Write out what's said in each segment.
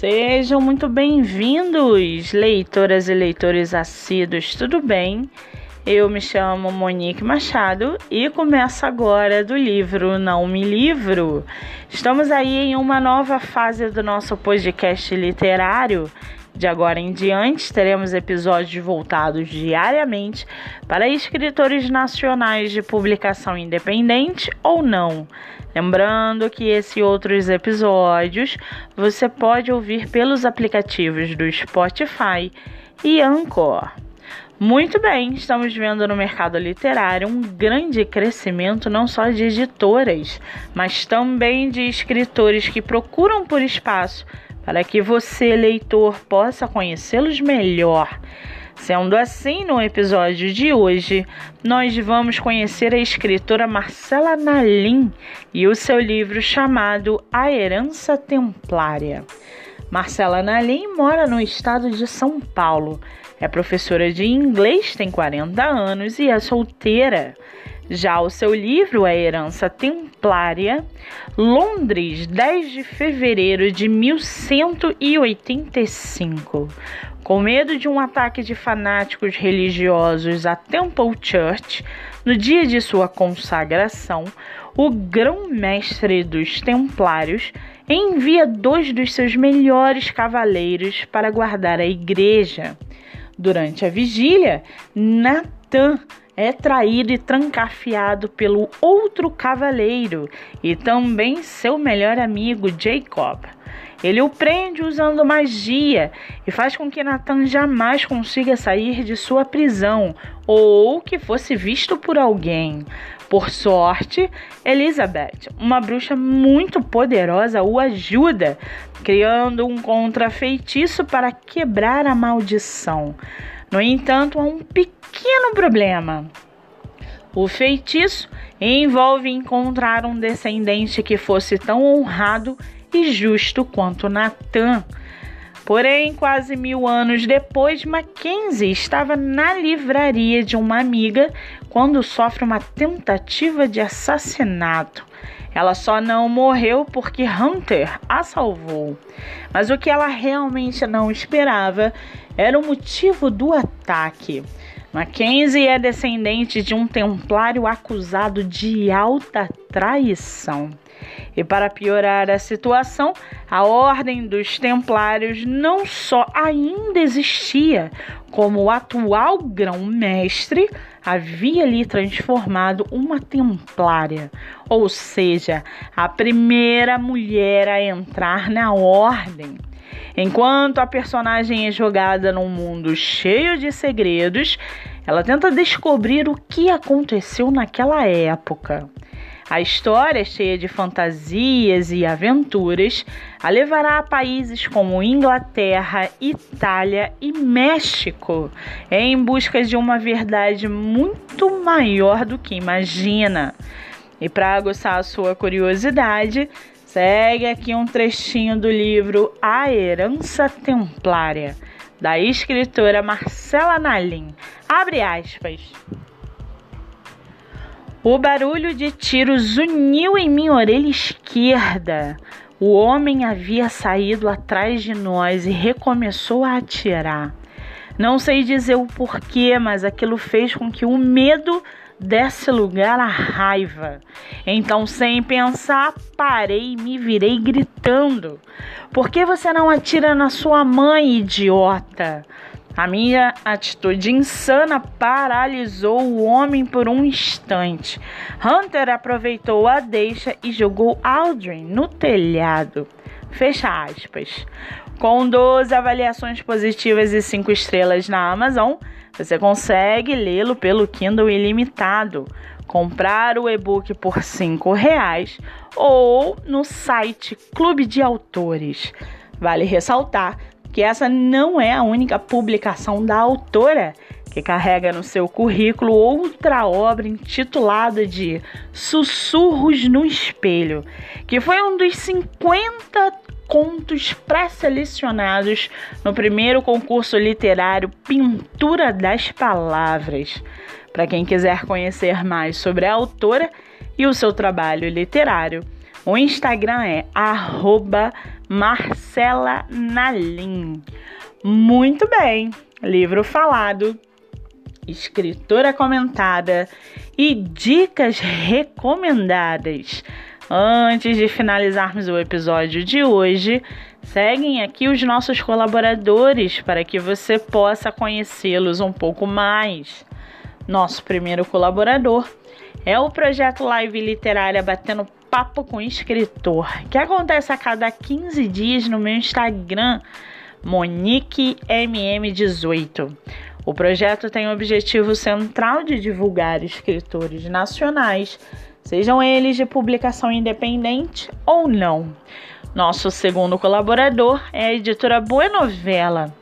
Sejam muito bem-vindos, leitoras e leitores assíduos, tudo bem? Eu me chamo Monique Machado e começo agora do livro Não Me Livro. Estamos aí em uma nova fase do nosso podcast literário. De agora em diante, teremos episódios voltados diariamente para escritores nacionais de publicação independente ou não. Lembrando que esses outros episódios você pode ouvir pelos aplicativos do Spotify e Anchor. Muito bem, estamos vendo no mercado literário um grande crescimento não só de editoras, mas também de escritores que procuram por espaço para que você, leitor, possa conhecê-los melhor. Sendo assim, no episódio de hoje, nós vamos conhecer a escritora Marcela Nalim e o seu livro chamado A Herança Templária. Marcela Nalim mora no estado de São Paulo. É professora de inglês, tem 40 anos e é solteira. Já o seu livro, A Herança Templária, Londres, 10 de fevereiro de 1185. Com medo de um ataque de fanáticos religiosos à Temple Church, no dia de sua consagração, o grão-mestre dos Templários envia dois dos seus melhores cavaleiros para guardar a igreja. Durante a vigília, Natan é traído e trancafiado pelo outro cavaleiro e também seu melhor amigo Jacob. Ele o prende usando magia e faz com que Nathan jamais consiga sair de sua prisão ou que fosse visto por alguém. Por sorte, Elizabeth, uma bruxa muito poderosa, o ajuda, criando um contrafeitiço para quebrar a maldição. No entanto, há um pequeno problema. O feitiço envolve encontrar um descendente que fosse tão honrado e justo quanto Natan. Porém, quase mil anos depois, Mackenzie estava na livraria de uma amiga quando sofre uma tentativa de assassinato. Ela só não morreu porque Hunter a salvou. Mas o que ela realmente não esperava era o motivo do ataque. Mackenzie é descendente de um templário acusado de alta traição. E para piorar a situação, a Ordem dos Templários não só ainda existia, como o atual grão-mestre havia lhe transformado uma templária, ou seja, a primeira mulher a entrar na ordem. Enquanto a personagem é jogada num mundo cheio de segredos, ela tenta descobrir o que aconteceu naquela época. A história, cheia de fantasias e aventuras, a levará a países como Inglaterra, Itália e México, em busca de uma verdade muito maior do que imagina. E para aguçar a sua curiosidade, segue aqui um trechinho do livro A Herança Templária, da escritora Marcela Nalim. Abre aspas. O barulho de tiros uniu em minha orelha esquerda. O homem havia saído atrás de nós e recomeçou a atirar. Não sei dizer o porquê, mas aquilo fez com que o medo desse lugar à raiva. Então, sem pensar, parei e me virei gritando: Por que você não atira na sua mãe, idiota? A minha atitude insana paralisou o homem por um instante. Hunter aproveitou a deixa e jogou Aldrin no telhado. Fecha aspas. Com 12 avaliações positivas e 5 estrelas na Amazon, você consegue lê-lo pelo Kindle ilimitado, comprar o e-book por R$ 5,00 ou no site Clube de Autores. Vale ressaltar que essa não é a única publicação da autora que carrega no seu currículo outra obra intitulada de Sussurros no Espelho, que foi um dos 50 contos pré-selecionados no primeiro concurso literário Pintura das Palavras. Para quem quiser conhecer mais sobre a autora e o seu trabalho literário, O Instagram é @marcela_nalim. Muito bem, livro falado, escritora comentada e dicas recomendadas. Antes de finalizarmos o episódio de hoje, seguem aqui os nossos colaboradores para que você possa conhecê-los um pouco mais. Nosso primeiro colaborador é o projeto Live Literária Batendo Papo com Escritor, que acontece a cada 15 dias no meu Instagram, MoniqueMM18. O projeto tem o objetivo central de divulgar escritores nacionais sejam eles de publicação independente ou não. Nosso segundo colaborador é a editora Buenovela,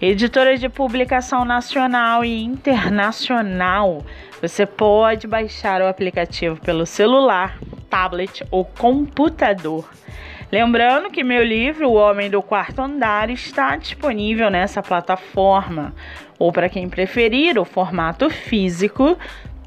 editora de publicação nacional e internacional. Você pode baixar o aplicativo pelo celular, tablet ou computador. Lembrando que meu livro, O Homem do Quarto Andar, está disponível nessa plataforma, ou para quem preferir o formato físico,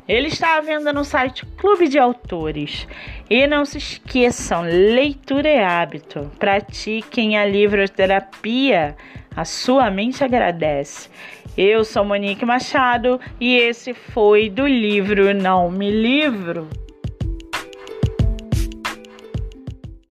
ele está à venda no site Clube de Autores. E não se esqueçam, leitura é hábito. Pratiquem a livroterapia. A sua mente agradece. Eu sou Monique Machado e esse foi do livro Não Me Livro.